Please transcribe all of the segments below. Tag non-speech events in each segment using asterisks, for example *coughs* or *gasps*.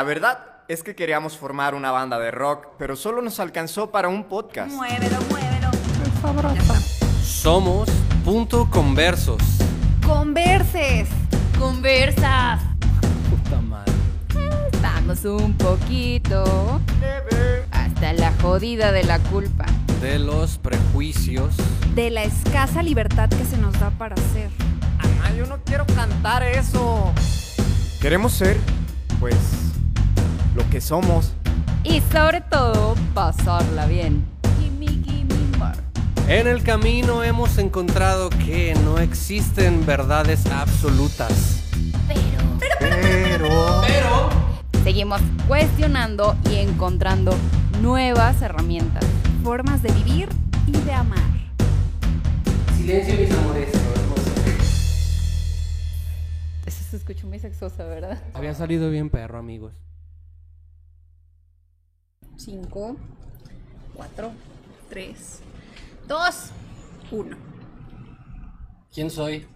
La verdad es que queríamos formar una banda de rock, pero solo nos alcanzó para un podcast. Muévelo, muévelo. Somos Punto Conversos. Converses. Conversas. Puta madre. Estamos un poquito hasta la jodida de la culpa. De los prejuicios. De la escasa libertad que se nos da para ser. Ah, yo no quiero cantar eso. Queremos ser, pues, lo que somos. Y sobre todo, pasarla bien. Gimme, gimme more. En el camino hemos encontrado que no existen verdades absolutas. Pero... Pero... Seguimos cuestionando y encontrando nuevas herramientas, formas de vivir y de amar. Silencio, mis amores. Eso se escuchó muy sexosa, ¿verdad? Había salido bien perro, amigos. 5, 4, 3, 2, 1. ¿Quién soy?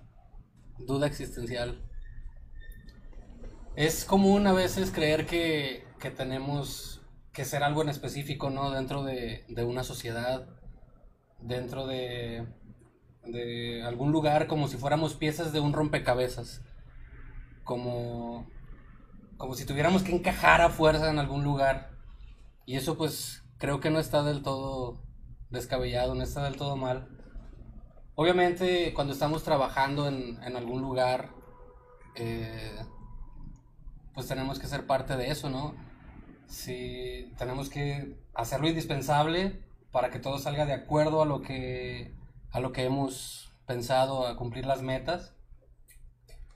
Duda existencial. Es común a veces creer que, que tenemos que ser algo en específico, ¿no? Dentro de, de una sociedad, dentro de, de algún lugar, como si fuéramos piezas de un rompecabezas. Como, como si tuviéramos que encajar a fuerza en algún lugar. Y eso pues creo que no está del todo descabellado, no está del todo mal. Obviamente cuando estamos trabajando en, en algún lugar, eh, pues tenemos que ser parte de eso, ¿no? Sí, tenemos que hacerlo indispensable para que todo salga de acuerdo a lo que, a lo que hemos pensado, a cumplir las metas,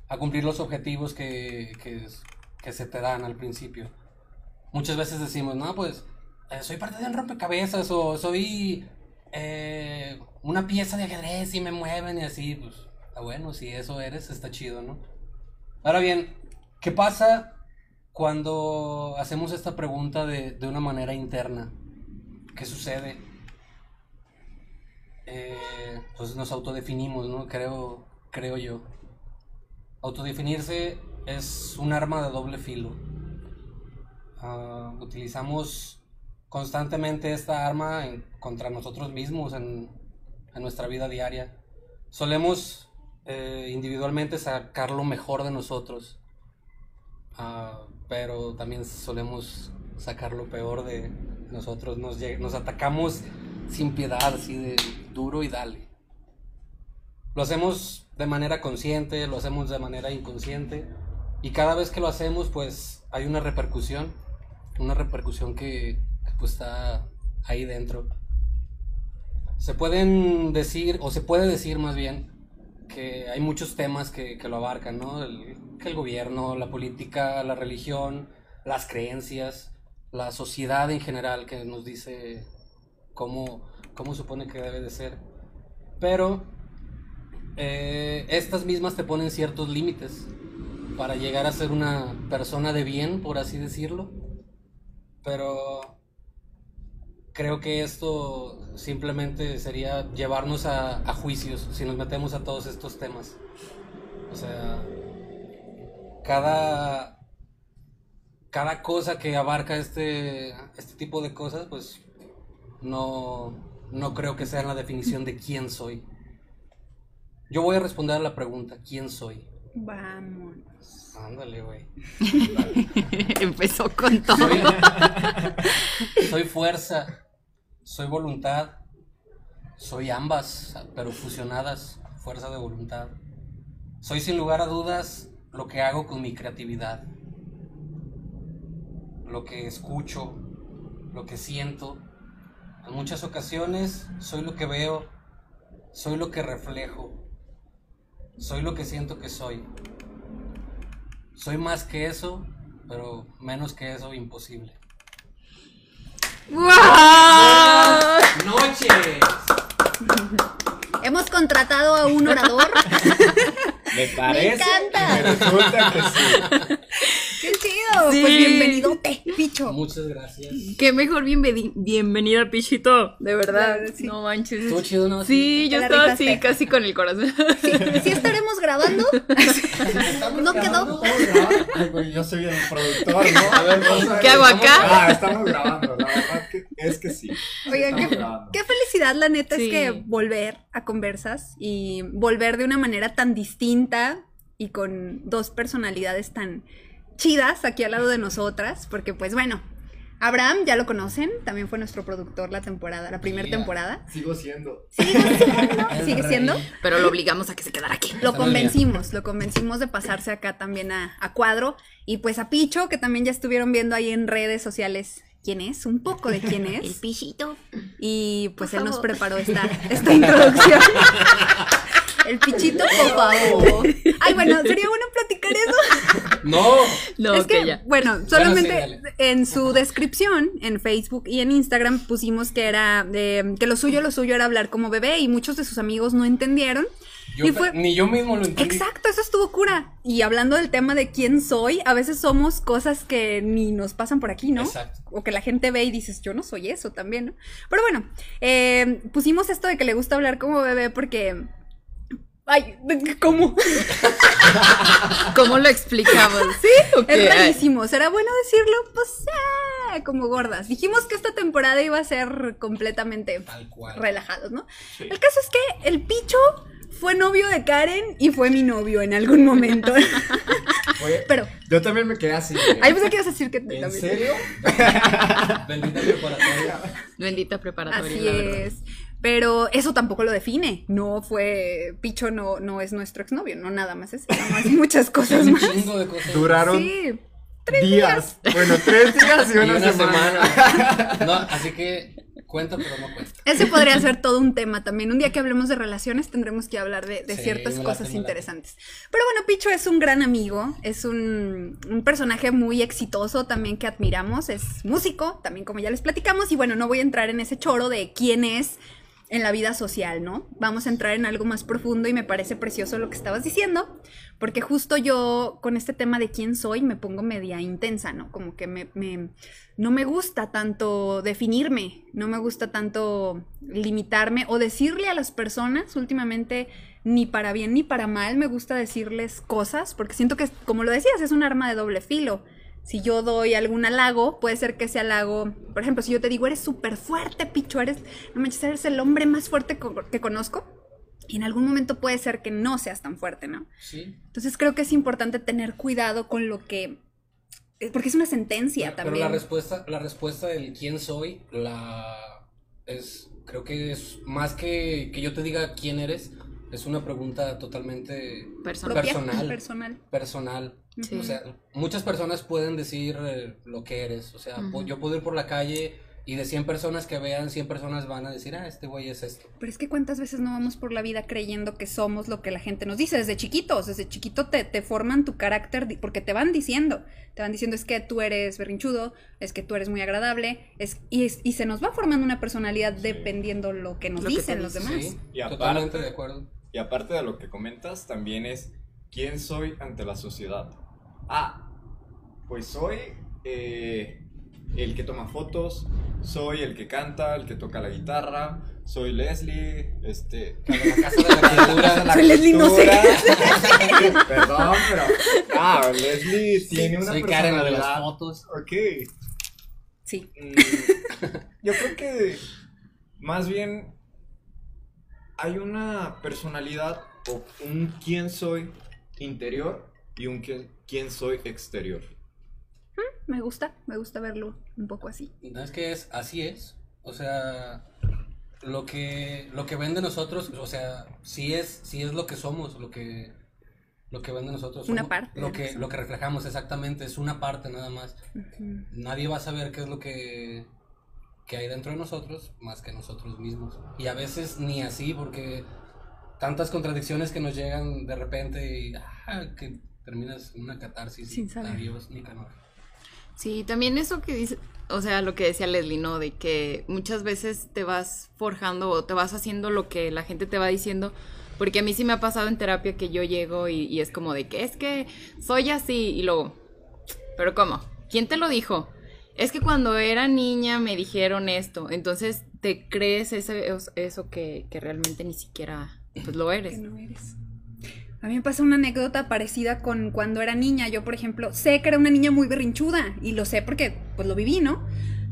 a cumplir los objetivos que, que, que se te dan al principio. Muchas veces decimos, no, pues eh, soy parte de un rompecabezas o soy eh, una pieza de ajedrez y me mueven y así, pues está bueno, si eso eres, está chido, ¿no? Ahora bien, ¿qué pasa cuando hacemos esta pregunta de, de una manera interna? ¿Qué sucede? Eh, pues nos autodefinimos, ¿no? Creo, creo yo. Autodefinirse es un arma de doble filo. Ah, utilizamos constantemente esta arma en- contra nosotros mismos en, nuestra vida diaria. Solemos eh, individualmente sacar lo mejor de nosotros, Ah, pero también solemos sacar lo peor de nosotros. Nos, nos atacamos sin piedad, así de duro y dale. Lo hacemos de manera consciente, lo hacemos de manera inconsciente. Y cada vez que lo hacemos, pues hay una repercusión. Una repercusión que, pues está ahí dentro. Se pueden decir, o se puede decir más bien, que hay muchos temas que, lo abarcan, ¿no? El gobierno, la política, la religión, las creencias, la sociedad en general que nos dice cómo, cómo supone que debe de ser. Pero eh, estas mismas te ponen ciertos límites para llegar a ser una persona de bien, por así decirlo. Pero creo que esto simplemente sería llevarnos a, juicios si nos metemos a todos estos temas. O sea, cada, cada cosa que abarca este, este tipo de cosas, pues no, no creo que sea la definición de quién soy. Yo voy a responder a la pregunta, ¿quién soy? Vámonos. Ándale, güey. *laughs* Empezó con todo. Soy, soy fuerza, soy voluntad, soy ambas, pero fusionadas, fuerza de voluntad. Soy sin lugar a dudas lo que hago con mi creatividad, lo que escucho, lo que siento. En muchas ocasiones soy lo que veo, soy lo que reflejo, soy lo que siento que soy. Soy más que eso, pero menos que eso imposible. ¡Wow! ¡Noches! Hemos contratado a un orador. *laughs* Me parece. encanta. Me resulta que sí. ¡Qué chido! Sí. Pues bienvenidote. Picho. Muchas gracias. Qué mejor bienveni- bienvenida al Pichito. De verdad. Claro, sí. No manches. Estuvo chido, ¿no? Sí, yo estaba rifaste. así, casi con el corazón. ¿Sí estaremos grabando? *laughs* ¿No quedó? Ay, yo soy el productor, ¿no? A ver, vamos a ver, ¿Qué hago acá? Ah, estamos grabando, la verdad que es que sí. Oigan, qué, qué felicidad, la neta, Sí. es que volver a conversas y volver de una manera tan distinta y con dos personalidades tan chidas aquí al lado de nosotras, porque pues bueno, Abraham ya lo conocen, también fue nuestro productor la temporada, la primera Sí, temporada. Sigo siendo. El ¿Sigue rey. *laughs* siendo? Pero lo obligamos a que se quedara aquí. Lo convencimos, lo convencimos de pasarse acá también a, a cuadro. Y pues a Picho, que también ya estuvieron viendo ahí en redes sociales quién es, un poco de quién es. *laughs* Pichito. Y pues Por él nos preparó esta, esta introducción. *laughs* El pichito, por favor. Ay, bueno, sería bueno platicar eso. No. No, es que, ya. bueno, solamente en su descripción, en Facebook y en Instagram, pusimos que era, eh, que lo suyo, lo suyo era hablar como bebé y muchos de sus amigos no entendieron. Yo y ta- fue, Ni yo mismo lo entendí. Exacto, eso estuvo cura. Y hablando del tema de quién soy, a veces somos cosas que ni nos pasan por aquí, ¿no? Exacto. O que la gente ve y dices, yo no soy eso también, ¿no? Pero bueno, eh, pusimos esto de que le gusta hablar como bebé porque... Ay, ¿cómo? ¿Cómo lo explicamos? Sí, ok. Es rarísimo. ¿Será bueno decirlo? Pues, eh, como gordas. Dijimos que esta temporada iba a ser completamente Tal cual. relajados, ¿no? Sí. El caso es que el picho fue novio de Karen y fue mi novio en algún momento. *laughs* Oye, Pero, yo también me quedé así. ahí pensé que ibas a decir que ¿En también. serio? *laughs* Bendita preparatoria. Bendita preparatoria. Así la verdad. Pero eso tampoco lo define. No fue. Picho no, no es nuestro exnovio, no nada más es. Nada más muchas *laughs* cosas Un más. chingo de cosas. Duraron Sí. días. Bueno, tres *laughs* días y Y una, semana. semana. *laughs* No, así que cuenta, pero no cuenta. Ese podría ser todo un tema también. Un día que hablemos de relaciones tendremos que hablar de, de Sí, ciertas late, cosas interesantes. Pero bueno, Picho es un gran amigo, es un, un personaje muy exitoso también que admiramos, es músico, también como ya les platicamos, y bueno, no voy a entrar en ese choro de quién es en la vida social, ¿no? Vamos a entrar en algo más profundo y me parece precioso lo que estabas diciendo, porque justo yo con este tema de quién soy me pongo media intensa, ¿no? Como que me, no me gusta tanto definirme, no me gusta tanto limitarme o decirle a las personas últimamente ni para bien ni para mal me gusta decirles cosas, porque siento que, como lo decías, es un arma de doble filo. Si yo doy algún halago, puede ser que ese halago, por ejemplo, si yo te digo, eres súper fuerte, picho, eres, no manches, eres el hombre más fuerte que conozco, y en algún momento puede ser que no seas tan fuerte, ¿no? Sí. Entonces creo que es importante tener cuidado con lo que... eh, Porque es una sentencia Pero, pero también. la respuesta, la respuesta del quién soy, la es, creo que es más que que yo te diga quién eres, es una pregunta totalmente Personal. Personal. *laughs* personal. personal. Sí. O sea, muchas personas pueden decir eh, lo que eres. O sea, yo puedo ir por la calle y de 100 personas que vean, 100 personas van a decir, ah, este güey es esto. Pero es que cuántas veces no vamos por la vida creyendo que somos lo que la gente nos dice desde chiquitos, desde chiquito te, te forman tu carácter porque te van diciendo, te van diciendo es que tú eres berrinchudo, es que tú eres muy agradable, es, y, es- y se nos va formando una personalidad dependiendo lo que nos Lo que dicen te los demás. Sí, Y aparte- totalmente de acuerdo. Y aparte de lo que comentas, también es quién soy ante la sociedad. Ah, pues soy eh, el que toma fotos, soy el que canta, el que toca la guitarra, soy Leslie, este... La de la casa de la *laughs* criatura. la Soy Leslie, no sé. *laughs* Perdón, pero... Ah, Leslie tiene una Soy Karen, la de las fotos. Ok. Sí. Mm, Yo creo que más bien hay una personalidad o un quién soy interior y un quién, quién soy exterior. Me gusta, me gusta verlo un poco así. No es que es, así es. O sea, lo que, lo que ven de nosotros, o sea, sí es, sí es lo que somos, lo que, lo que ven de nosotros. Una somos- parte Lo que, lo que reflejamos, exactamente, es una parte nada más. Nadie va a saber qué es lo que, que hay dentro de nosotros más que nosotros mismos. Y a veces ni así, porque tantas contradicciones que nos llegan de repente y ah, que terminas una catarsis. Sin saber. Adiós, Nicanor. Sí, también eso que dice, o sea, lo que decía Leslie, ¿no? De que muchas veces te vas forjando o te vas haciendo lo que la gente te va diciendo. Porque a mí sí me ha pasado en terapia que yo llego y, y es como de que es que soy así y luego, ¿pero cómo? ¿Quién te lo dijo? es que cuando era niña me dijeron esto, entonces te crees ese- eso que, que realmente ni siquiera pues, lo que eres. no eres. A mí me pasa una anécdota parecida con cuando era niña. Yo, por ejemplo, sé que era una niña muy berrinchuda y lo sé porque pues lo viví, ¿no?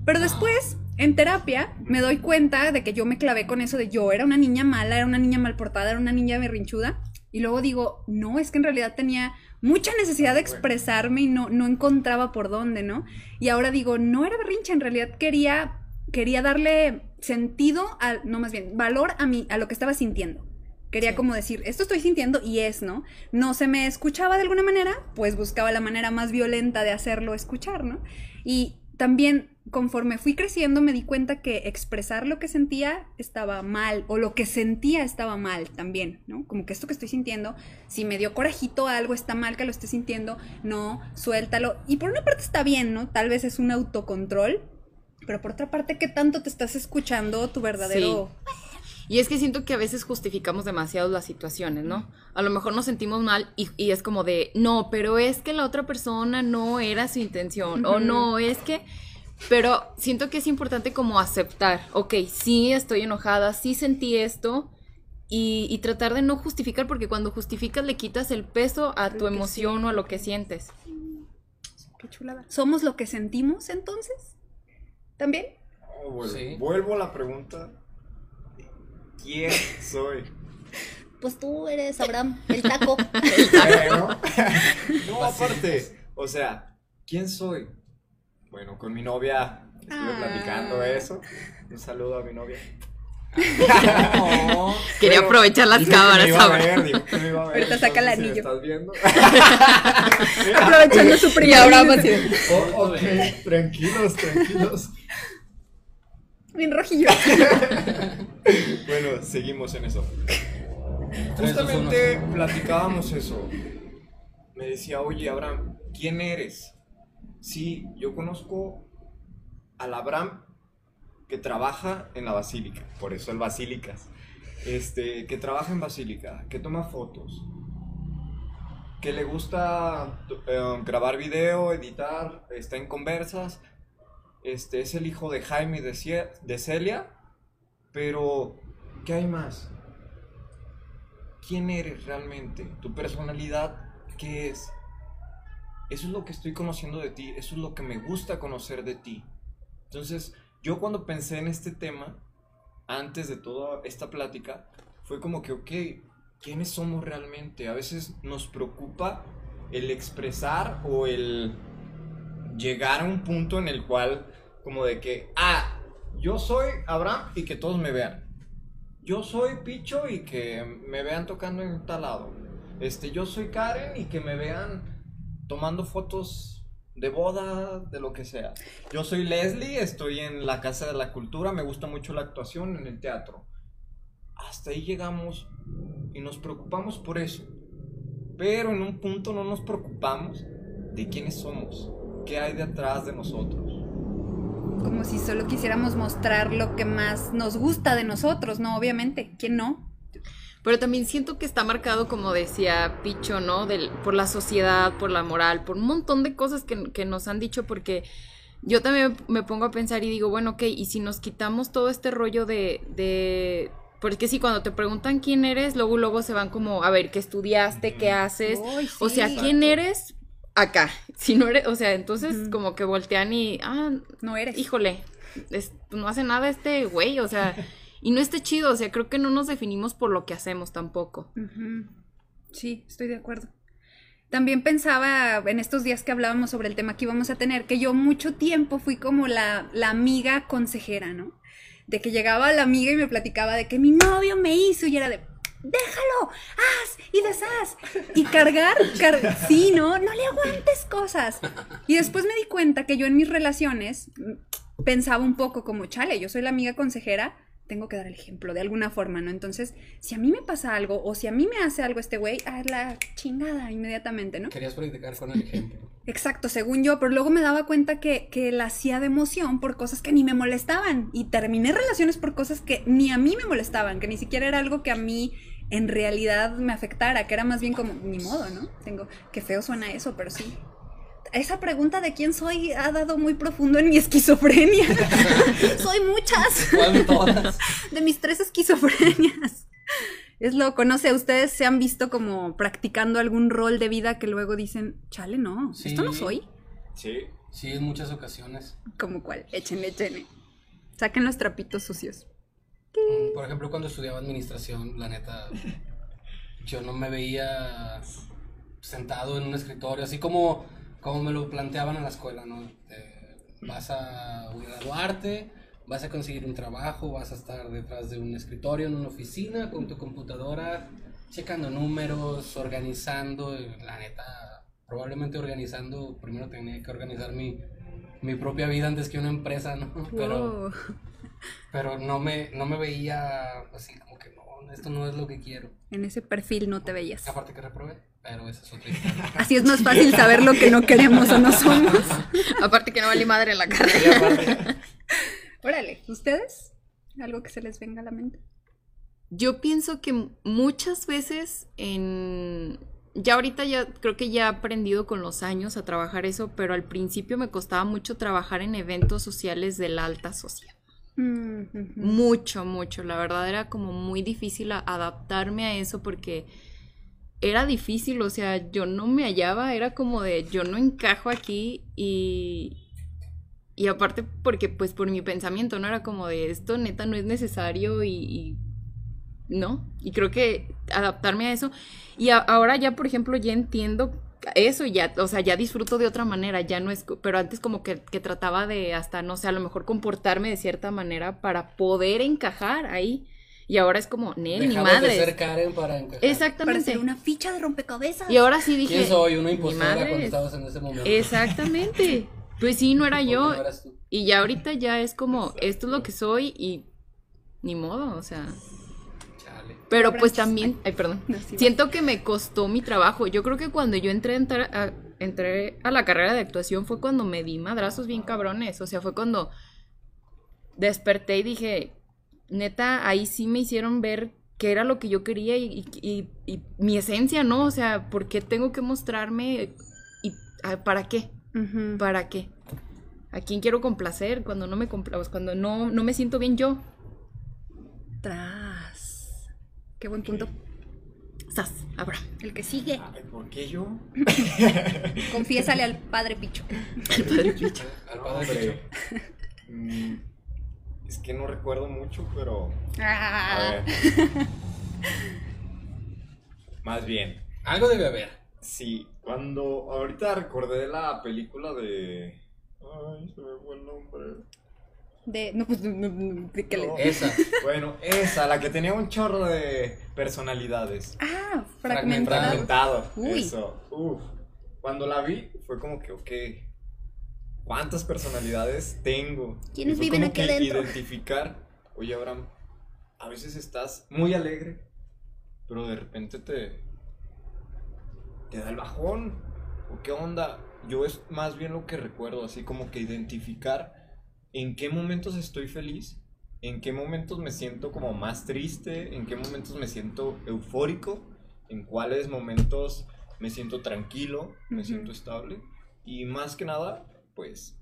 Pero después, en terapia, me doy cuenta de que yo me clavé con eso de yo era una niña mala, era una niña mal portada, era una niña berrinchuda. Y luego digo, no, es que en realidad tenía mucha necesidad de expresarme y no, no encontraba por dónde, ¿no? Y ahora digo, no era berrinche, en realidad quería, quería darle sentido, a, no más bien, valor a, mí, a lo que estaba sintiendo. Quería Sí. como decir, esto estoy sintiendo y es, ¿no? No se me escuchaba de alguna manera, pues buscaba la manera más violenta de hacerlo escuchar, ¿no? Y también conforme fui creciendo me di cuenta que expresar lo que sentía estaba mal o lo que sentía estaba mal también, ¿no? Como que esto que estoy sintiendo, si me dio corajito algo está mal que lo esté sintiendo, no, suéltalo. Y por una parte está bien, ¿no? Tal vez es un autocontrol, pero por otra parte, ¿qué tanto te estás escuchando tu verdadero... Y es que siento que a veces justificamos demasiado las situaciones, ¿no? A lo mejor nos sentimos mal y, y es como de, no, pero es que la otra persona no era su intención, o no, es que... Pero siento que es importante como aceptar, ok, sí estoy enojada, sí sentí esto, y, y tratar de no justificar, porque cuando justificas le quitas el peso a Lo tu emoción o a lo que sientes. Qué chulada. ¿Somos lo que sentimos entonces? ¿También? Oh, vuelvo, Sí. vuelvo a la pregunta. ¿Quién soy? Pues tú eres Abraham, el taco. *laughs* Bueno, *laughs* no, aparte, o sea, ¿quién soy? Bueno, con mi novia estuve Ah. platicando eso. Un saludo a mi novia. *laughs* No. Quería aprovechar las cámaras ahora. Ahorita saca el anillo. estás viendo? Aprovechando su así de- Oh, ok, tranquilos, tranquilos. Bien rojillo. *laughs* Bueno, seguimos en eso. Justamente platicábamos eso. Me decía, oye, Abraham, ¿quién eres? Sí, yo conozco al Abraham que trabaja en la basílica, por eso el Basílicas. Este, que trabaja en basílica, que toma fotos, que le gusta eh, grabar video, editar, está en conversas. Este es el hijo de Jaime de, de Celia, pero ¿qué hay más? ¿Quién eres realmente? ¿Tu personalidad qué es? Eso es lo que estoy conociendo de ti, eso es lo que me gusta conocer de ti. Entonces, yo cuando pensé en este tema, antes de toda esta plática, fue como que, ok, ¿quiénes somos realmente? A veces nos preocupa el expresar o el llegar a un punto en el cual, como de que, ah, yo soy Abraham y que todos me vean. Yo soy Picho y que me vean tocando en tal lado. Este, yo soy Karen y que me vean tomando fotos de boda, de lo que sea. Yo soy Leslie, estoy en la Casa de la Cultura, me gusta mucho la actuación en el teatro. Hasta ahí llegamos y nos preocupamos por eso. Pero en un punto no nos preocupamos de quiénes somos, qué hay detrás de nosotros. Como si solo quisiéramos mostrar lo que más nos gusta de nosotros, ¿no? Obviamente. ¿Quién no? Pero también siento que está marcado, como decía Picho, ¿no? Del, por la sociedad, por la moral, por un montón de cosas que, que nos han dicho, porque yo también me pongo a pensar y digo, bueno, ok, y si nos quitamos todo este rollo de, de... Porque sí, cuando te preguntan quién eres, luego luego se van como, a ver, ¿qué estudiaste? ¿Qué haces? O sea. ¿quién eres? Acá. *laughs* Si no eres, o sea, entonces como que voltean y, ah, No eres. híjole, es- no hace nada este güey, o sea, *laughs* y no esté chido, o sea, creo que no nos definimos por lo que hacemos tampoco. Sí, estoy de acuerdo. También pensaba en estos días que hablábamos sobre el tema que íbamos a tener, que yo mucho tiempo fui como la, la amiga consejera, ¿no? De que llegaba la amiga y me platicaba de que mi novio me hizo y era de, déjalo, haz y deshaz. Y cargar, car- sí, ¿no? No le aguantes cosas. Y después me di cuenta que yo en mis relaciones mm, pensaba un poco como, chale, yo soy la amiga consejera, tengo que dar el ejemplo de alguna forma, ¿no? Entonces, si a mí me pasa algo o si a mí me hace algo este güey, a la chingada inmediatamente, ¿no? Querías practicar con el ejemplo. Exacto, según yo, pero luego me daba cuenta que, que la hacía de emoción por cosas que ni me molestaban y terminé relaciones por cosas que ni a mí me molestaban, que ni siquiera era algo que a mí en realidad me afectara, que era más bien como, ni modo, ¿no? Tengo, qué feo suena eso, pero sí. esa pregunta de quién soy ha dado muy profundo en mi esquizofrenia. *laughs* soy muchas. ¿Cuál *laughs* de mis tres esquizofrenias. Es loco, no sé, ¿ustedes se han visto como practicando algún rol de vida que luego dicen, chale, no, esto no soy? Sí. Sí, en muchas ocasiones. ¿Como cuál? Échenle, échenle. Saquen los trapitos sucios. Por ejemplo, cuando estudiaba administración, la neta, yo no me veía sentado en un escritorio, así como, como me lo planteaban en la escuela, ¿no? Eh, vas a graduarte, vas a conseguir un trabajo, vas a estar detrás de un escritorio en una oficina con tu computadora, checando números, organizando, la neta, probablemente organizando, primero tenía que organizar mi, mi propia vida antes que una empresa, ¿no? *laughs* Pero... Wow. Pero no me, no me veía así como que no, esto no es lo que quiero. En ese perfil no te veías. Aparte que reprobé, pero esa es otra *laughs* historia. Así es más fácil saber lo que no queremos o no somos. *laughs* Aparte que no vale madre en la carrera. Órale, ¿ustedes? ¿Algo que se les venga a la mente? Yo pienso que muchas veces en... Ya ahorita ya creo que ya he aprendido con los años a trabajar eso, pero al principio me costaba mucho trabajar en eventos sociales de la alta sociedad. Mm. Mucho, mucho. La verdad era como muy difícil a- adaptarme a eso porque era difícil, o sea, yo no me hallaba, era como de yo no encajo aquí y y aparte porque pues por mi pensamiento no era como de esto neta no es necesario y, y no, y creo que adaptarme a eso y a- ahora ya por ejemplo ya entiendo eso y ya, o sea, ya disfruto de otra manera, ya no es, pero antes como que, que trataba de hasta, no sé, a lo mejor comportarme de cierta manera para poder encajar ahí. Y ahora es como, Nel, ni Dejamos de madre. ser Karen para encajar. Para Exactamente. hacer una ficha de rompecabezas. Y ahora sí dije. ¿Quién soy? Una "Ni impostora madres". cuando estabas en ese momento. Exactamente. Pues sí, no era yo. no eras tú. Y ya ahorita ya es como, esto es lo que soy y ni modo, o sea. Pero pues también, ay, perdón. Siento que me costó mi trabajo. Yo creo que cuando yo entré a, entrar a, entré a la carrera de actuación fue cuando me di madrazos bien cabrones. O sea, fue cuando desperté y dije, neta, ahí sí me hicieron ver qué era lo que yo quería y, y- y- y mi esencia, ¿no? O sea, ¿por qué tengo que mostrarme y ah, para qué? ¿Para qué? ¿A quién quiero complacer cuando no me compla cuando no, no me siento bien yo? Tras. Qué buen punto. Sas, Abraham. El que sigue, Ay, ¿por qué yo? *coughs* confiésale al padre Picho. Al padre Hombre. *laughs* Mm, es que no recuerdo mucho, pero. A Ah, ver. Más bien, Algo debe haber. sí, cuando ahorita recordé la película de. Ay, se me fue el nombre. De. No, pues. no, no, que le-. Esa. Bueno, esa, la que tenía un chorro de personalidades. Ah, Fragmentado. fragmentado. Uy. Eso. Uf. Cuando la vi, fue como que, ok. ¿Cuántas personalidades tengo? ¿Quiénes viven aquí que adentro? Identificar. Oye, Abraham, a veces estás muy alegre, pero de repente te. te da el bajón. ¿O qué onda? Yo es más bien lo que recuerdo, así como que identificar en qué momentos estoy feliz, en qué momentos me siento como más triste, en qué momentos me siento eufórico, en cuáles momentos me siento tranquilo, me siento estable. Y más que nada, pues,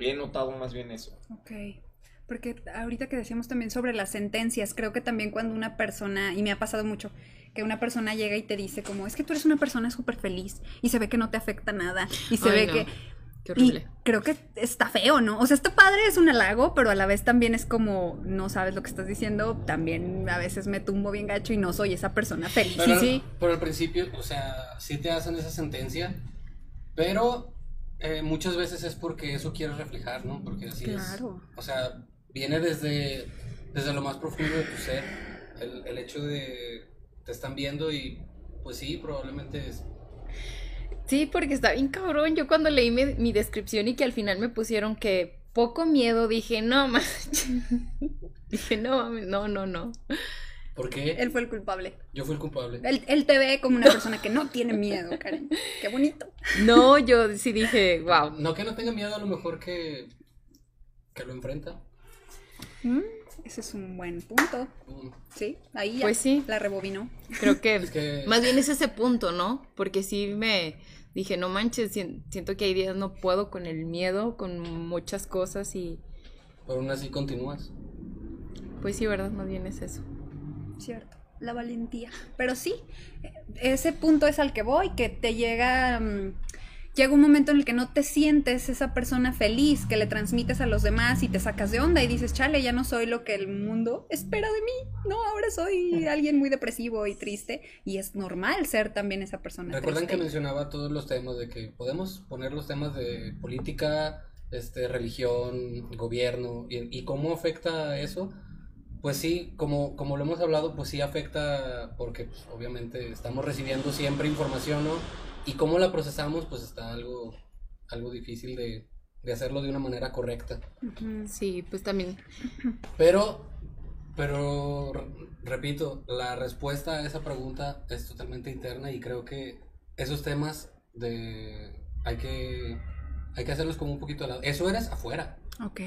he notado más bien eso. Ok. Porque ahorita que decíamos también sobre las sentencias, creo que también cuando una persona, y me ha pasado mucho, que una persona llega y te dice como, es que tú eres una persona súper feliz y se ve que no te afecta nada y se Ay, ve no. que... Qué Y horrible. creo que está feo, ¿no? O sea, está padre, es un halago, pero a la vez también es como, no sabes lo que estás diciendo, también a veces me tumbo bien gacho y no soy esa persona feliz. Pero, sí. pero al principio, o sea, sí te hacen esa sentencia, pero eh, muchas veces es porque eso quieres reflejar, ¿no? Porque así Claro. es. O sea, viene desde, desde lo más profundo de tu ser, el, el hecho de te están viendo y pues sí, probablemente es... Sí, porque está bien cabrón. Yo cuando leí mi, mi descripción y que al final me pusieron que poco miedo, dije, no, más. *laughs* dije, no, mames, no, no, no. ¿Por qué? Él fue el culpable. Yo fui el culpable. Él, él te ve como una persona que no tiene miedo, Karen. Qué bonito. No, yo sí dije, wow. No que no tenga miedo, a lo mejor que, que lo enfrenta. ¿Mm? Ese es un buen punto. Mm, Sí, ahí ya Pues sí. la rebobinó. Creo que, *laughs* Es que- más bien es ese punto, ¿no? Porque sí me dije, no manches, sien- siento que hay días no puedo con el miedo, con muchas cosas y Pero aún así continúas. pues sí, ¿verdad? Más bien es eso. Cierto, la valentía. Pero sí, ese punto es al que voy, que te llega, mm, llega un momento en el que no te sientes esa persona feliz, que le transmites a los demás y te sacas de onda y dices, chale, ya no soy lo que el mundo espera de mí. No, ahora soy alguien muy depresivo y triste y es normal ser también esa persona Recuerdan que mencionaba todos los temas de que podemos poner los temas de política, este, religión, gobierno y, y cómo afecta eso. Pues sí, como, como lo hemos hablado, pues sí afecta porque pues, obviamente estamos recibiendo siempre información, ¿no? Y cómo la procesamos, pues está algo, algo difícil de, de hacerlo de una manera correcta. Sí, pues también. Pero, pero, re- repito, la respuesta a esa pregunta es totalmente interna y creo que esos temas de hay que hay que hacerlos como un poquito de lado. Eso eres afuera Ok.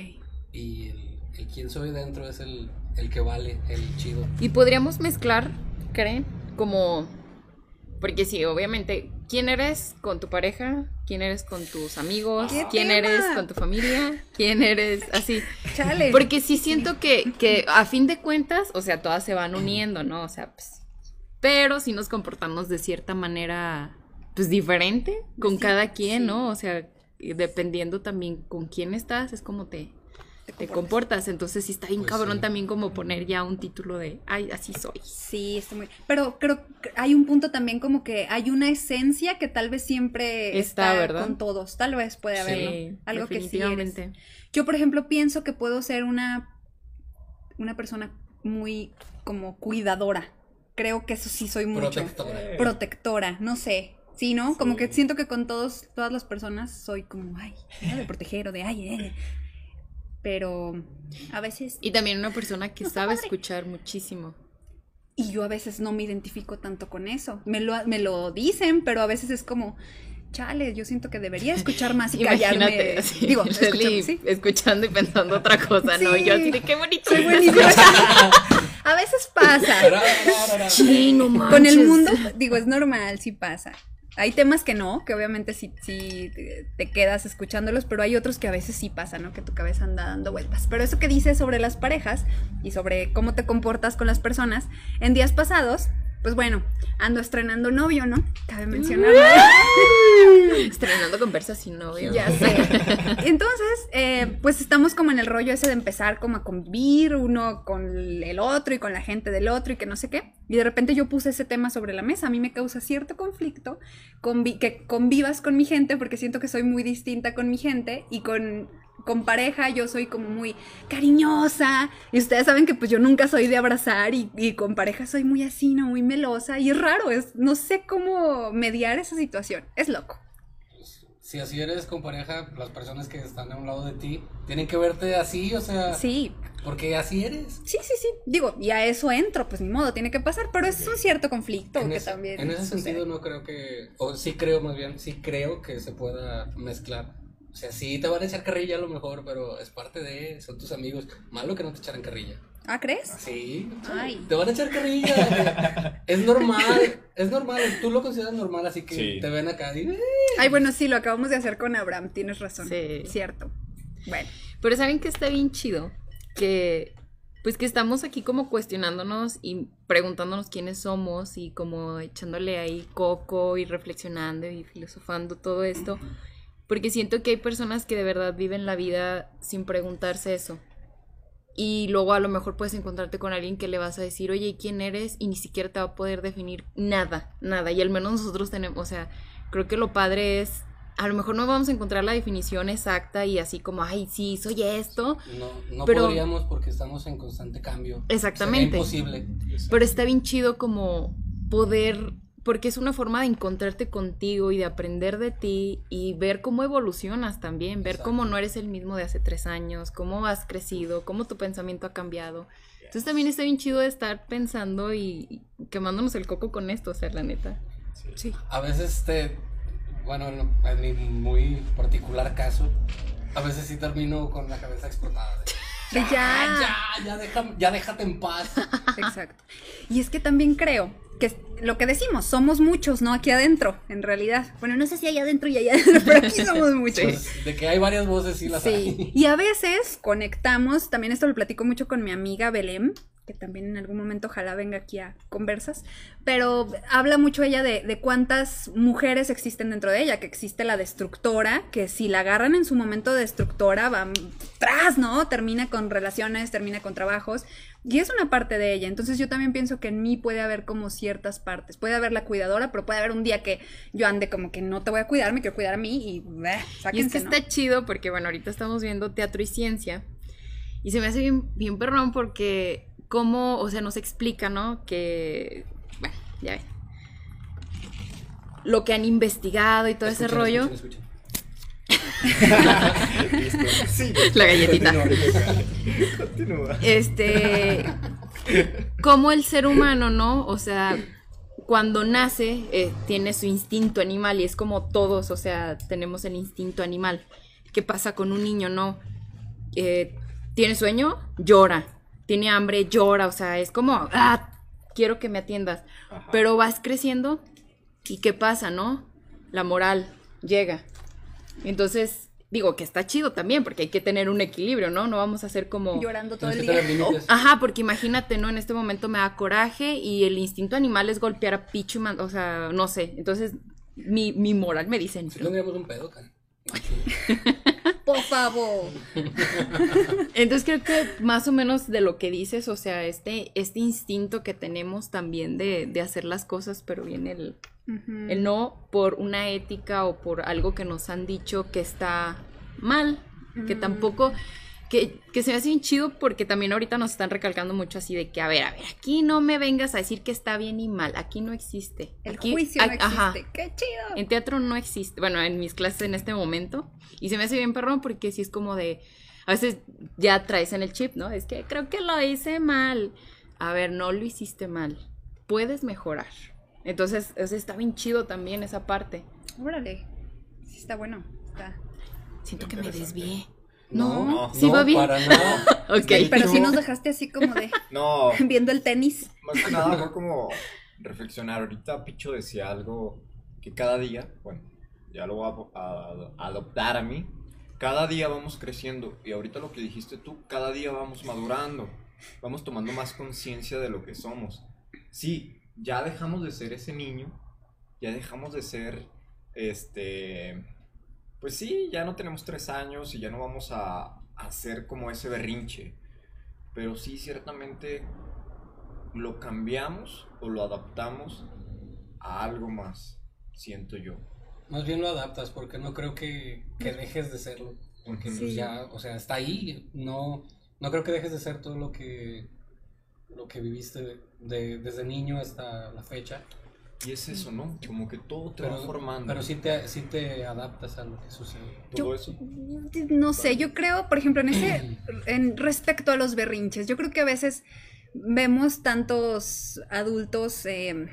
y el, el quién soy dentro es el, el que vale, el chido. Y podríamos mezclar, ¿creen? Como, porque sí, obviamente, ¿quién eres con tu pareja? ¿Quién eres con tus amigos? ¿Qué ¿Quién tema? eres con tu familia? ¿Quién eres así? Chale. Porque sí siento que, que a fin de cuentas, o sea, todas se van uniendo, ¿no? O sea, pues, pero sí nos comportamos de cierta manera, pues diferente con Sí, cada quien, sí. ¿no? O sea, dependiendo también con quién estás, es como te, te comportas. Entonces sí está bien Pues cabrón sí. también como poner ya un título de, ay, así soy. Sí, está muy. Pero creo que hay un punto también como que hay una esencia que tal vez siempre Está, está, ¿verdad? con todos. Tal vez puede haberlo. Sí, Algo que sí eres. definitivamente. Yo, por ejemplo, pienso que puedo ser una, una persona muy como cuidadora. Creo que eso sí soy mucho. Protectora. Protectora, no sé. Sí, ¿no? Como Sí. que siento que con todos, todas las personas soy como, ay, de proteger o de ay, eh. Pero a veces, Y también una persona que sabe escuchar muchísimo. y yo a veces no me identifico tanto con eso. Me lo, me lo dicen, pero a veces es como, chale, yo siento que debería escuchar más y callarme. Imagínate, así, Digo, Leslie escuchar- sí. escuchando y pensando otra cosa, ¿no? Sí. Y yo así de qué bonito. Soy *laughs* a veces pasa. Sí, no Con el mundo, *laughs* digo, es normal, sí pasa. Hay temas que no, que obviamente sí, te- quedas escuchándolos, pero hay otros que a veces sí pasa, ¿no? Que tu cabeza anda dando vueltas. Pero eso que dices sobre las parejas y sobre cómo te comportas con las personas, en días pasados, pues bueno, ando estrenando novio, ¿no? Cabe conversas sin novio. Ya sé. *laughs* Entonces, eh, pues estamos como en el rollo ese de empezar como a convivir uno con el otro y con la gente del otro y que no sé qué. Y de repente yo puse ese tema sobre la mesa. A mí me causa cierto conflicto convi- que convivas con mi gente porque siento que soy muy distinta con mi gente y con, con pareja yo soy como muy cariñosa. Y ustedes saben que pues yo nunca soy de abrazar y, y con pareja soy muy así, ¿no? Muy melosa. Y es raro, es, no sé cómo mediar esa situación. Es loco. Si así eres con pareja, las personas que están a un lado de ti tienen que verte así, o sea, Sí, porque así eres. Sí, sí, sí. Digo, y a eso entro, pues ni modo, tiene que pasar, pero es un cierto conflicto En que ese, también. en ese sucede. sentido no creo que, o sí creo más bien, sí creo que se pueda mezclar. O sea, sí te van a echar carrilla a lo mejor, pero es parte de, son tus amigos. Malo que no te echaran carrilla. Ah, ¿crees? Sí, Ay. te van a echar carrilla. *laughs* es normal, es normal, tú lo consideras normal, así que Sí. te ven acá y... "Eh". Ay, bueno, sí, lo acabamos de hacer con Abraham, tienes razón. Sí. Cierto. Bueno, Pero saben que está bien chido que pues que estamos aquí como cuestionándonos y preguntándonos quiénes somos y como echándole ahí coco y reflexionando y filosofando todo esto, porque siento que hay personas que de verdad viven la vida sin preguntarse eso. Y luego a lo mejor puedes encontrarte con alguien que le vas a decir, oye, ¿y ¿quién eres? Y ni siquiera te va a poder definir nada, nada. Y al menos nosotros tenemos, o sea, creo que lo padre es, a lo mejor no vamos a encontrar la definición exacta y así como, ay, sí, soy esto. No, no Pero- podríamos porque estamos en constante cambio. Exactamente. Sería imposible. Pero está bien chido como poder, porque es una forma de encontrarte contigo y de aprender de ti y ver cómo evolucionas también, ver Exacto. cómo no eres el mismo de hace tres años, cómo has crecido, cómo tu pensamiento ha cambiado. Entonces también está bien chido de estar pensando y, quemándonos el coco con esto, o sea, la neta. sí. A veces te, bueno, no, en mi muy particular caso, a veces sí termino con la cabeza explotada. De ya. Ya, ya, deja- ya déjate en paz. *laughs* Exacto. Y es que también creo que lo que decimos, somos muchos, ¿no? Aquí adentro, en realidad. Bueno, no sé si allá adentro y allá adentro, *laughs* pero aquí somos muchos. Pues, de que hay varias voces, sí las Sí, hay. y a veces conectamos, también esto lo platico mucho con mi amiga Belém, que también en algún momento ojalá venga aquí a conversas, pero habla mucho ella de, de cuántas mujeres existen dentro de ella, que existe la destructora, que si la agarran en su momento de destructora, va tras, ¿no? Termina con relaciones, termina con trabajos, y es una parte de ella, entonces yo también pienso que en mí puede haber como ciertas partes, puede haber la cuidadora, pero puede haber un día que yo ande como que no te voy a cuidar, me quiero cuidar a mí y, eh, Y es que ¿no? está chido porque, bueno, ahorita estamos viendo teatro y ciencia. Y se me hace bien, bien perrón porque, cómo, o sea, nos explica, ¿no? Que, bueno, ya ven. Lo que han investigado y todo ese rollo. escuchen, escuchen. *laughs* Listo. Sí. La galletita. Continúa. Este. Como el ser humano, ¿no? O sea, cuando nace, eh, tiene su instinto animal y es como todos, o sea, tenemos el instinto animal. ¿Qué pasa con un niño? No. Eh, ¿Tiene sueño? Llora. ¿Tiene hambre? Llora. O sea, es como, ah, quiero que me atiendas. Ajá. Pero vas creciendo y ¿qué pasa, no? La moral llega. Entonces, digo que está chido también, porque hay que tener un equilibrio, ¿no? No vamos a hacer como... Llorando todo el día. límites. *laughs* Ajá, porque imagínate, ¿no? En este momento me da coraje y el instinto animal es golpear a Pichu, o sea, no sé. Entonces, mi, mi moral me dice, Si tendríamos un pedo, cara. *laughs* Por favor. *laughs* Entonces creo que más o menos de lo que dices, o sea, este, este instinto que tenemos también de, de hacer las cosas, pero bien el, el no por una ética o por algo que nos han dicho que está mal, que tampoco, que, que se me hace bien chido porque también ahorita nos están recalcando mucho así de que, a ver, a ver, aquí no me vengas a decir que está bien y mal, aquí no existe. El Aquí- juicio no a- existe. ajá. ¡Qué chido! En teatro no existe, bueno, en mis clases en este momento. Y se me hace bien perrón porque sí es como de, a veces ya traes en el chip, ¿no? Es que creo que lo hice mal. A ver, no lo hiciste mal. Puedes mejorar. Entonces, o sea, está bien chido también esa parte. Órale. Sí, está bueno. Está. Siento que me desvié. No, No, no, ¿sí va bien? para nada. *laughs* Ok. De Pero sí nos dejaste así como de *laughs* No, *laughs* viendo el tenis. más que nada fue como reflexionar. Ahorita Picho decía algo que cada día, bueno, ya lo voy a, a- a adoptar a mí. Cada día vamos creciendo y ahorita lo que dijiste tú, cada día vamos madurando, vamos tomando más conciencia de lo que somos. Sí, ya dejamos de ser ese niño, ya dejamos de ser, este, pues sí, ya no tenemos tres años y ya no vamos a, hacer como ese berrinche, pero sí, ciertamente lo cambiamos o lo adaptamos a algo más, siento yo. Más bien lo adaptas, porque no creo que, que dejes de serlo. Porque pues, ya, o sea, está ahí. No, no creo que dejes de ser todo lo que lo que viviste de- desde niño hasta la fecha. Y es eso, ¿no? Como que todo te va Pero, formando. pero sí, te, sí te adaptas a lo que sucede. todo Yo- eso. No sé, yo creo, por ejemplo, en ese, *clears throat* en respecto a los berrinches, yo creo que a veces vemos tantos adultos, eh,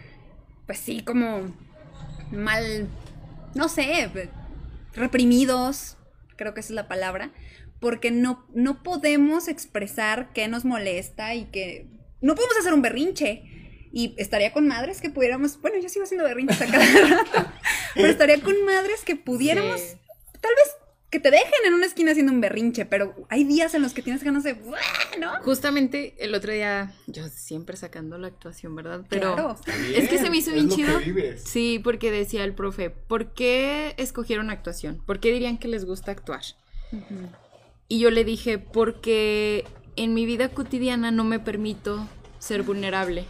pues sí, como mal, no sé, reprimidos, creo que esa es la palabra, porque no, no podemos expresar qué nos molesta y que no podemos hacer un berrinche. Y estaría con madres que pudiéramos, bueno, yo sigo haciendo berrinches a cada *laughs* rato, pero estaría con madres que pudiéramos Sí. tal vez que te dejen en una esquina haciendo un berrinche, pero hay días en los que tienes ganas de, ¿no? Justamente el otro día, yo siempre sacando la actuación, ¿verdad? Pero Claro. Es que se me hizo es bien lo que chido. vives. Sí, porque decía el profe, ¿por qué escogieron actuación? ¿Por qué dirían que les gusta actuar? Y yo le dije, porque en mi vida cotidiana no me permito ser vulnerable.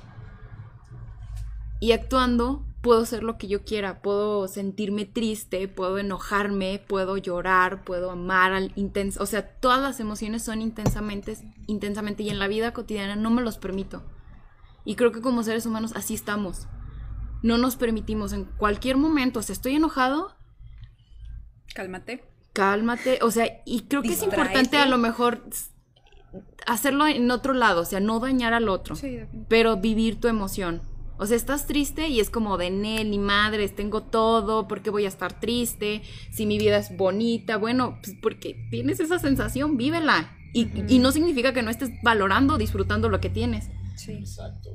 Y actuando puedo ser lo que yo quiera, puedo sentirme triste, puedo enojarme, puedo llorar, puedo amar al intenso, o sea, todas las emociones son intensamente, intensamente y en la vida cotidiana no me los permito. Y creo que como seres humanos así estamos. No nos permitimos en cualquier momento, o sea, estoy enojado, Cálmate. cálmate, o sea, y creo que es importante a lo mejor hacerlo en otro lado, o sea, no dañar al otro, Sí, pero vivir tu emoción. O sea, estás triste y es como de Nel, ni madres, tengo todo, ¿por qué voy a estar triste? Si mi vida es bonita, bueno, pues porque tienes esa sensación, vívela. Y, y no significa que no estés valorando, disfrutando lo que tienes. Sí. Exacto.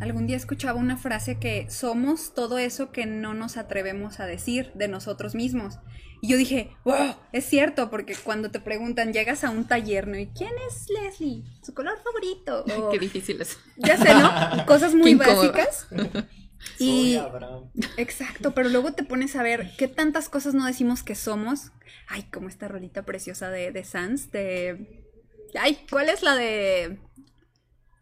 Algún día escuchaba una frase que somos todo eso que no nos atrevemos a decir de nosotros mismos. Y yo dije, wow, es cierto, porque cuando te preguntan, llegas a un taller, ¿no? ¿Y quién es Leslie? ¿Su color favorito? *laughs* O, Qué difícil es. ya sé, ¿no? *laughs* Cosas muy básicas. *laughs* Soy Y Abraham. exacto, pero luego te pones a ver qué tantas cosas no decimos que somos. Ay, como esta rolita preciosa de, de Sans, de... Ay, ¿cuál es la de...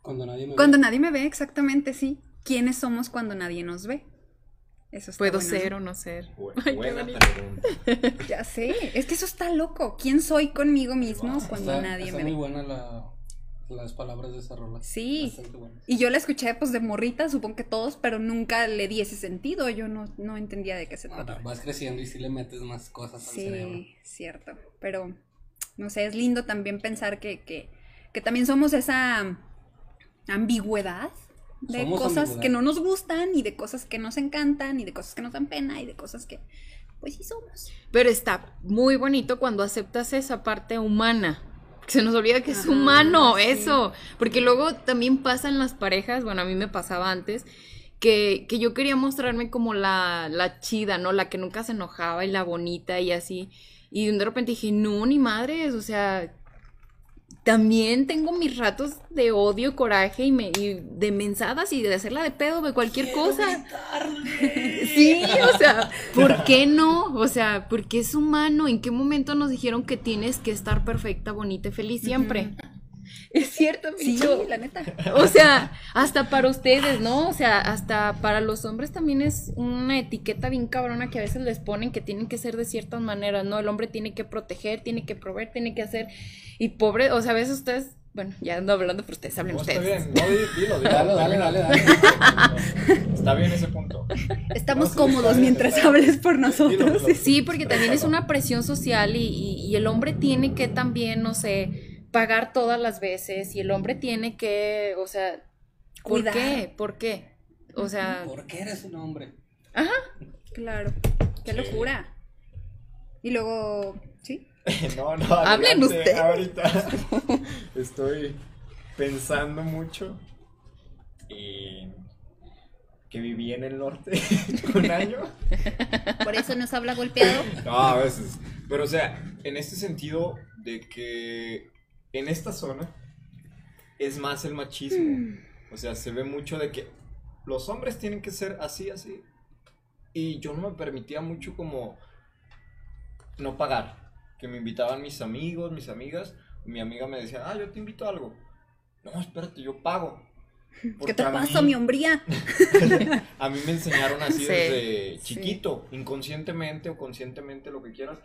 Cuando nadie me Cuando ve. nadie me ve, exactamente, sí. ¿Quiénes somos cuando nadie nos ve? Eso está Puedo bueno, ser ¿no? o no ser. Bu- *laughs* Ay, Buena pregunta. *laughs* Ya sé, es que eso está loco. ¿Quién soy conmigo mismo cuando Está, nadie está me muy ve? buena la, las palabras de esa rola. Sí. Y yo la escuché pues de morrita, supongo que todos, pero nunca le di ese sentido. Yo no, no entendía de qué se No, trataba. vas creciendo y sí le metes más cosas al cerebro. Sí, cierto. Pero, no sé, es lindo también pensar que, que, que también somos esa ambigüedad de Somos cosas ambigüedad. que no nos gustan y de cosas que nos encantan y de cosas que nos dan pena y de cosas que, pues sí somos. Pero está muy bonito cuando aceptas esa parte humana. Se nos olvida que es Ajá, humano sí. eso. Porque luego también pasa en las parejas, bueno, a mí me pasaba antes, que, que yo quería mostrarme como la, la chida, ¿no? La que nunca se enojaba y la bonita y así. Y de repente dije, no, ni madres, o sea, también tengo mis ratos de odio, coraje y, me, y de mensadas y de hacerla de pedo de cualquier cosa. *laughs* Sí, o sea, ¿por qué no? O sea, porque es humano. ¿En qué momento nos dijeron que tienes que estar perfecta, bonita y feliz siempre? *laughs* Es cierto, Sí, Micho. la neta. *laughs* O sea, hasta para ustedes, ¿no? O sea, hasta para los hombres también es una etiqueta bien cabrona que a veces les ponen que tienen que ser de ciertas maneras, ¿no? El hombre tiene que proteger, tiene que proveer, tiene que hacer. Y pobre, o sea, a veces ustedes, bueno, ya ando hablando por ustedes, hablen No, está ustedes. bien, no, di- dilo, dilo. Dale, dale, dale, dale. *laughs* Está bien ese punto. Estamos No, cómodos está bien, mientras está bien. hables por nosotros. Dilo, dilo. Sí, porque también es una presión social y, y- y el hombre tiene que también, no sé, pagar todas las veces y el hombre tiene que, o sea, ¿por Cuidar. qué? ¿Por qué? O sea, ¿Por qué eres un hombre? Claro, qué Sí. locura. Y luego, ¿sí? *laughs* No, no, Hablen ustedes. Ahorita *laughs* estoy pensando mucho y que viví en el norte *laughs* un año. Por eso nos habla golpeado. No, a veces. Pero o sea, en este sentido de que en esta zona es más el machismo. O sea, se ve mucho de que los hombres tienen que ser así, así. Y yo no me permitía mucho como no pagar. Que me invitaban mis amigos, mis amigas. Mi amiga me decía, ah, yo te invito a algo. No, espérate, yo pago. ¿Qué Porque te a pasa, mí- mi hombría? *laughs* a mí me enseñaron así Sí, desde sí. chiquito, inconscientemente o conscientemente, lo que quieras,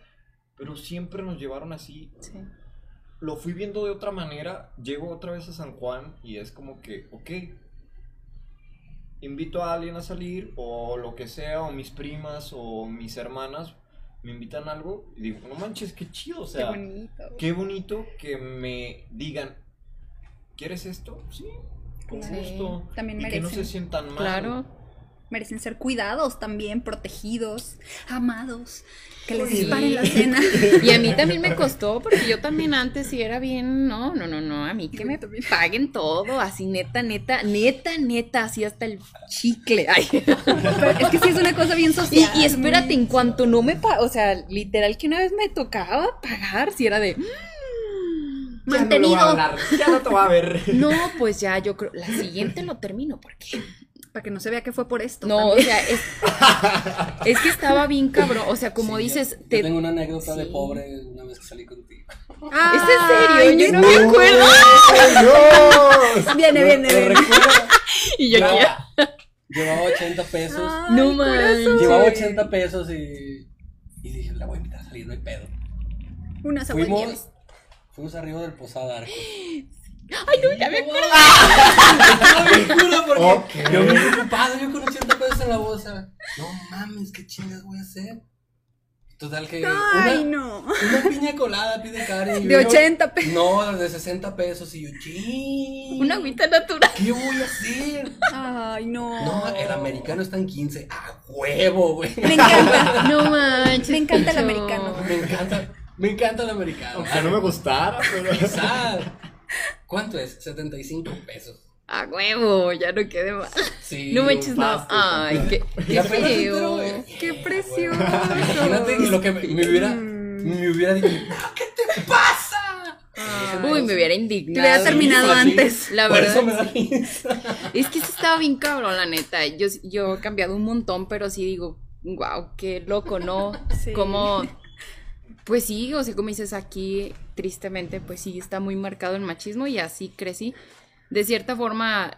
pero siempre nos llevaron así. sí. Lo fui viendo de otra manera, llego otra vez a San Juan y es como que, ok, invito a alguien a salir o lo que sea, o mis primas o mis hermanas me invitan a algo y digo, no manches, qué chido, o Qué sea, bonito. qué bonito que me digan, ¿quieres esto? Sí, con gusto. También y que no se sientan mal. Claro. Merecen ser cuidados también, protegidos, amados. Que les Oye. disparen la cena. *laughs* Y a mí también me costó, porque yo también antes sí era bien, no, no, no, no, a mí que me paguen todo, así neta, neta, neta, neta, así hasta el chicle. Ay. *laughs* Es que sí es una cosa bien social. y espérate, en cuanto no me pa o sea, literal que una vez me tocaba pagar, si era de, "Mm, Ya no lo va a Mantenido. hablar, ya no te va a ver. *laughs* no, pues ya, yo creo, la siguiente lo termino, porque Para que no se vea que fue por esto. no, o sea, es, *laughs* es que estaba bien cabrón, o sea, como Sí, dices, yo, te, yo tengo una anécdota de pobre una vez que salí contigo. ¿es en serio? Yo no me acuerdo. Viene, viene, viene. *laughs* Y yo aquí, Llevaba, llevaba 80 pesos. Ay, no manches. Llevaba 80 pesos y, y dije, la voy a invitar a salir, no hay pedo. Unas Fuimos, fuimos arriba del Posada Arcos. *gasps* Ay, no, ya me acuerdo. Estaba bien cura porque Ok. yo me ocupado, yo con 80 pesos en la bolsa. No mames, ¿qué chingas voy a hacer? Total que Ay, una, no. una piña colada pide Cari. y De yo- 80 pesos. No, de 60 pesos y yo, ching. Una agüita natural. ¿Qué voy a hacer? Ay, no. No, el americano está en 15. ¡A huevo, güey! Me encanta. *laughs* No manches. Me encanta el americano. Me encanta. Me encanta el americano. Aunque no me gustara, pero. Quizá. ¿Cuánto es? 75 pesos. A huevo, ya no quede mal. Sí. No me eches no. pasto. Ay, qué, qué feo. ¡Qué precioso! Imagínate lo que me, me hubiera. Mm. Me hubiera dicho. "No, ¿Qué te pasa? Uy, me hubiera Te indignado. hubiera terminado Sí, antes. La Por verdad, eso me da risa. Es que sí estaba bien cabrón, la neta. Yo, yo he cambiado un montón, pero sí digo, wow, qué loco, ¿no? Sí. Como, pues sí, o sea, como dices aquí, tristemente, pues sí está muy marcado el machismo y así crecí. De cierta forma,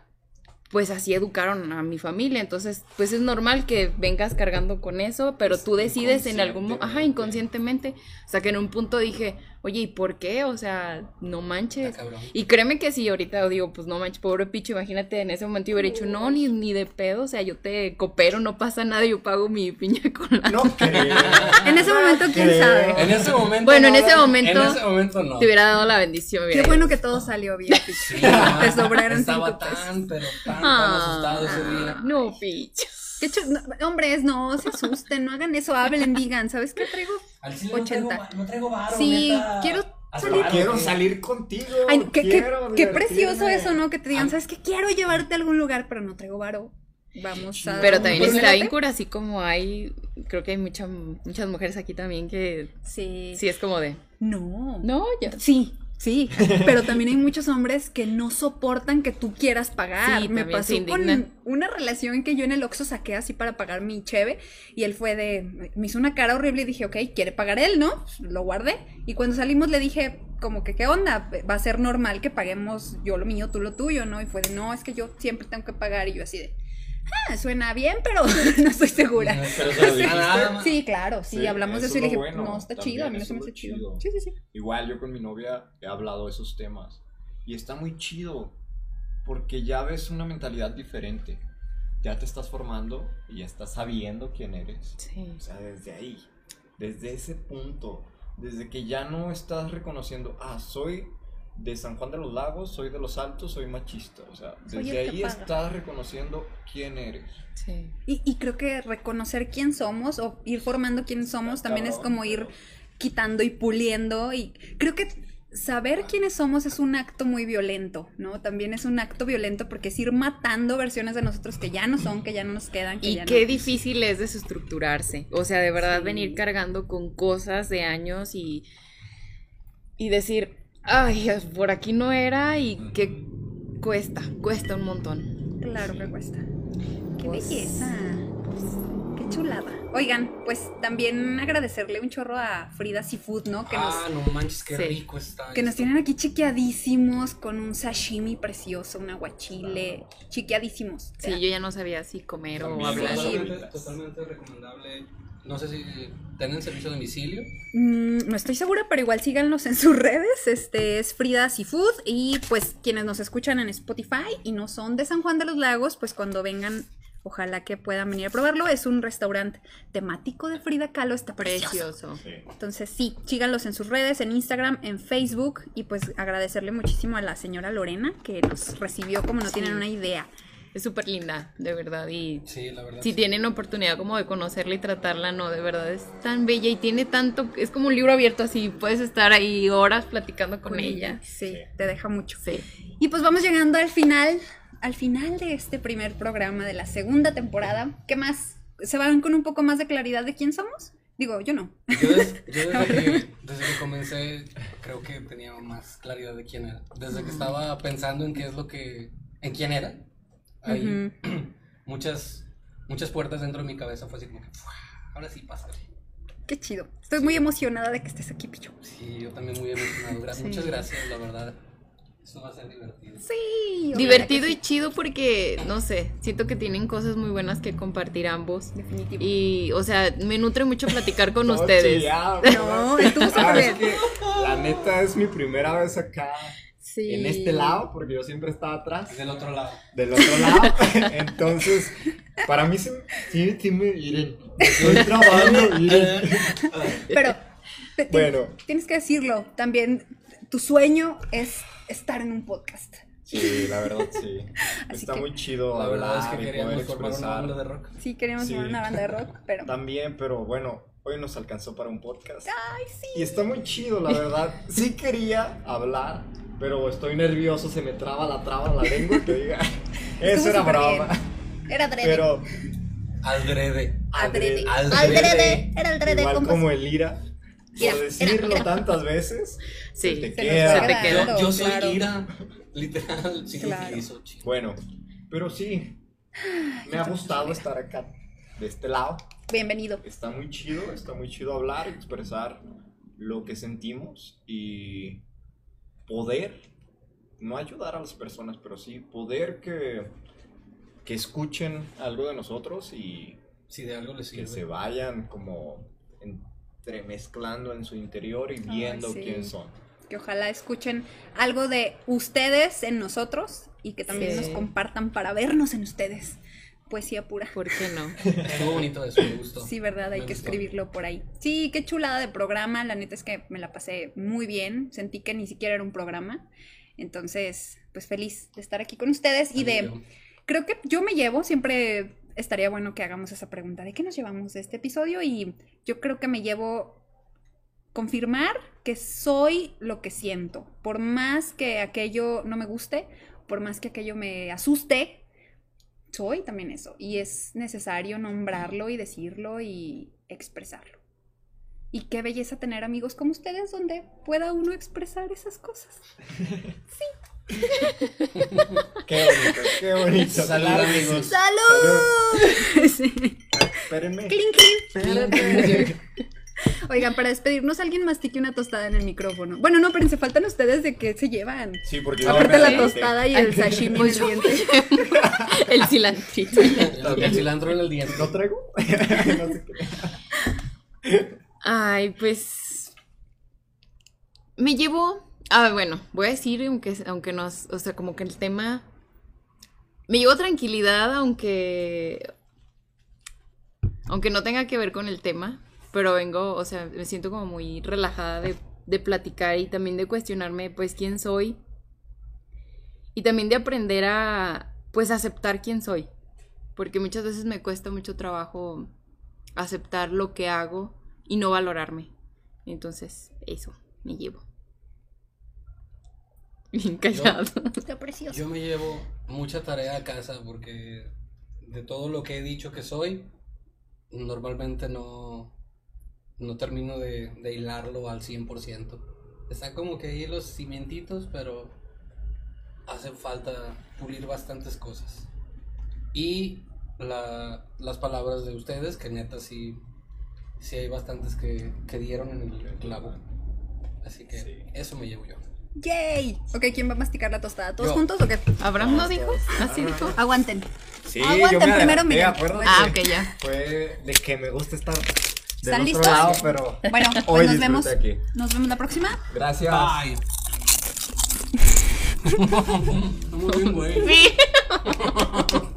pues así educaron a mi familia, entonces, pues es normal que vengas cargando con eso, pero tú decides en algún momento, ajá, inconscientemente, o sea, que en un punto dije, oye, ¿y por qué? O sea, no manches. Y créeme que si ahorita digo, pues no manches, pobre picho, imagínate en ese momento yo hubiera dicho, no, ni, ni de pedo, o sea, yo te coopero, no pasa nada, yo pago mi piña con la... No *laughs* creo. En ese momento, quién creo. sabe. En ese momento. Bueno, en ese momento- En ese momento no. Te hubiera dado la bendición. Qué bueno que todo salió bien, Picho. Sí, Te sobraron Estaba cinco pesos. tan, pero tan, tan Ah, asustado ese día. No, picho. Qué chu- no, hombres, no se asusten, no hagan eso, hablen, digan, ¿sabes qué traigo? Al chile 80. No traigo, va- no traigo varo, Sí, neta. quiero salir- Quiero salir contigo. Ay, qué, quiero precioso eso, ¿no? Que te digan. ¿sabes qué? Quiero llevarte a algún lugar, pero no traigo varo. Vamos a... Pero también ¿Por un está bien cura, así como hay, creo que hay mucha- muchas mujeres aquí también que Sí. sí es como de, No. no, ya. Sí, sí. Pero también hay muchos hombres que no soportan que tú quieras pagar. Sí, Me pasó con una relación que yo en el Oxxo saqué así para pagar mi cheve y él fue de... Me hizo una cara horrible y dije, ok, quiere pagar él, ¿no? Lo guardé. Y cuando salimos le dije, como que, ¿qué onda? Va a ser normal que paguemos yo lo mío, tú lo tuyo, ¿no? Y fue de, no, es que yo siempre tengo que pagar. Y yo así de... Ah, suena bien, pero *laughs* no estoy segura. Pero *laughs* se lo. Sí, claro, sí, Sí, hablamos de eso y le dije, bueno, no, está chido, a mí no se me hace chido. Sí, sí, sí. Igual yo con mi novia he hablado de esos temas. Y está muy chido. Porque ya ves una mentalidad diferente. Ya te estás formando y ya estás sabiendo quién eres. Sí. O sea, desde ahí. Desde ese punto. Desde que ya no estás reconociendo, ah, soy de San Juan de los Lagos, soy de los Altos, soy machista. O sea, desde ahí paga. estás reconociendo quién eres. Sí. Y, y creo que reconocer quién somos o ir formando quién somos Está también es como ir pero- quitando y puliendo y creo que saber quiénes somos es un acto muy violento, ¿no? También es un acto violento porque es ir matando versiones de nosotros que ya no son, que ya no nos quedan, que Y ya qué no. difícil es desestructurarse. O sea, de verdad Sí. venir cargando con cosas de años y, y decir, ay, por aquí no era y que cuesta, cuesta un montón. Claro que cuesta. Qué Pues- belleza. Qué chulada. Oigan, pues también agradecerle un chorro a Frida Seafood, ¿no? Que nos Ah, no manches, qué Sí. rico está. Que nos tienen aquí chiqueadísimos con un sashimi precioso, un aguachile, chiqueadísimos. Sí, yo ya no sabía si comer o hablar. Totalmente recomendable. No sé si tienen servicio a domicilio. Mm, no estoy segura, pero igual síganlos en sus redes. Este es Frida Seafood. Y pues quienes nos escuchan en Spotify y no son de San Juan de los Lagos, pues cuando vengan, ojalá que puedan venir a probarlo. Es un restaurante temático de Frida Kahlo, está precioso. Precioso. Sí. Entonces sí, síganlos en sus redes, en Instagram, en Facebook. Y pues agradecerle muchísimo a la señora Lorena que nos recibió como no Sí. tienen una idea. Es súper linda, de verdad. Y Sí, la verdad. si sí. tienen oportunidad como de conocerla y tratarla, no, de verdad es tan bella y tiene tanto, es como un libro abierto así, puedes estar ahí horas platicando con, ella. Sí, te deja mucho. Sí. Y pues vamos llegando al final, al final de este primer programa de la segunda temporada. ¿Qué más? ¿Se van con un poco más de claridad de quién somos? Digo, yo no. Yo, des- yo *laughs* desde, que, desde que comencé, creo que tenía más claridad de quién era. Desde que estaba pensando en qué es lo que. en quién era. Hay *clears throat* muchas, muchas puertas dentro de mi cabeza. Fue así como que. "Fua, Ahora sí pasa. Qué chido. Estoy muy emocionada de que estés aquí, Picho. Sí, yo también muy emocionado. Gra- Muchas gracias, la verdad. Esto va a ser divertido. Sí. Divertido y chido porque, no sé, siento que tienen cosas muy buenas que compartir ambos. Definitivo. Y, o sea, me nutre mucho platicar con *laughs* ustedes. chillado, No, estuvo súper Ah, es bien. que la neta es mi primera vez acá Sí. en este lado, porque yo siempre estaba atrás, Del otro lado. del otro lado. *laughs* Entonces, para mí sí, sí, sí me miren, me estoy trabajando, miren. *laughs* Pero Bueno. tienes que decirlo. También tu sueño es estar en un podcast. Sí, la verdad sí. *laughs* Así Está que- muy chido La verdad es hablar que queríamos formar una banda de rock. Sí, queremos Sí. formar una banda de rock, pero También, pero bueno, hoy nos alcanzó para un podcast. Ay, sí. Y está muy chido, la verdad. Sí quería hablar, pero estoy nervioso, se me traba la traba la lengua que diga. *laughs* Eso era broma. bien. Era adrede. Pero Adrede. Adrede. Adrede. Era adrede. Igual compas. como el ira. Por decirlo ira. tantas veces. Sí, se te se queda. Se te queda. Yo, yo soy claro. ira. Literal, sí lo Claro. utilizo, chico. Bueno, pero sí. Me ha gustado estar acá, de este lado. Bienvenido. Está muy chido, está muy chido hablar, expresar lo que sentimos y poder, no ayudar a las personas, pero sí poder que, que escuchen algo de nosotros y Si de algo les que sirve. se vayan como entremezclando en su interior y viendo sí. quién son. Que ojalá escuchen algo de ustedes en nosotros y que también Sí. nos compartan para vernos en ustedes. Poesía pura. ¿por qué no? *laughs* Estuvo bonito eso, me gustó. Sí, verdad, hay Me que gustó. escribirlo por ahí. Sí, qué chulada de programa. La neta es que me la pasé muy bien. Sentí que ni siquiera era un programa. Entonces, pues feliz de estar aquí con ustedes y de... Creo que yo me llevo, siempre estaría bueno que hagamos esa pregunta de qué nos llevamos de este episodio y yo creo que me llevo confirmar que soy lo que siento. Por más que aquello no me guste, por más que aquello me asuste, soy también eso. Y es necesario nombrarlo y decirlo y expresarlo. Y qué belleza tener amigos como ustedes donde pueda uno expresar esas cosas. *laughs* Qué bonito, qué bonito. Salud, amigos. *laughs* ¡Salud! Sí. Espérenme. Clink, clink. *laughs* *laughs* Oigan, para despedirnos, alguien mastique una tostada en el micrófono. Bueno, no, espérense, faltan ustedes de qué se llevan. Sí, porque yo Aparte la adelanté. tostada y el sashimi en el diente. El cilantrito. El, el cilantro en el diente. ¿No traigo? *laughs* no sé qué. Ay, pues. Me llevo. Ah, bueno, voy a decir, aunque, aunque nos. O sea, como que el tema. Me llevo tranquilidad, aunque. Aunque no tenga que ver con el tema. Pero vengo, o sea, me siento como muy relajada de, de platicar y también de cuestionarme, pues, quién soy. Y también de aprender a, pues, aceptar quién soy. Porque muchas veces me cuesta mucho trabajo aceptar lo que hago y no valorarme. Entonces, eso, me llevo. Bien callado. Qué precioso. Yo me llevo mucha tarea a casa porque de todo lo que he dicho que soy, normalmente no, no termino de, de hilarlo al 100%. Está como que ahí los cimientitos, pero hace falta pulir bastantes cosas. Y la- las palabras de ustedes, que neta sí, sí hay bastantes que, que dieron en el clavo. Así que Sí. eso me llevo yo. ¡Yay! Ok, ¿quién va a masticar la tostada? ¿Todos Yo. juntos o qué? ¿Abraham no dijo? ¿Así dijo? Aguanten. Sí, Aguanten, yo me primero Miguel. Ah, ok, ya. Fue de que me gusta estar ¿Están otro listos? lado, pero Bueno, hoy pues nos disfruté vemos. aquí. Nos vemos la próxima. Gracias. Ay. *laughs* Muy bien, güey. Sí. *laughs*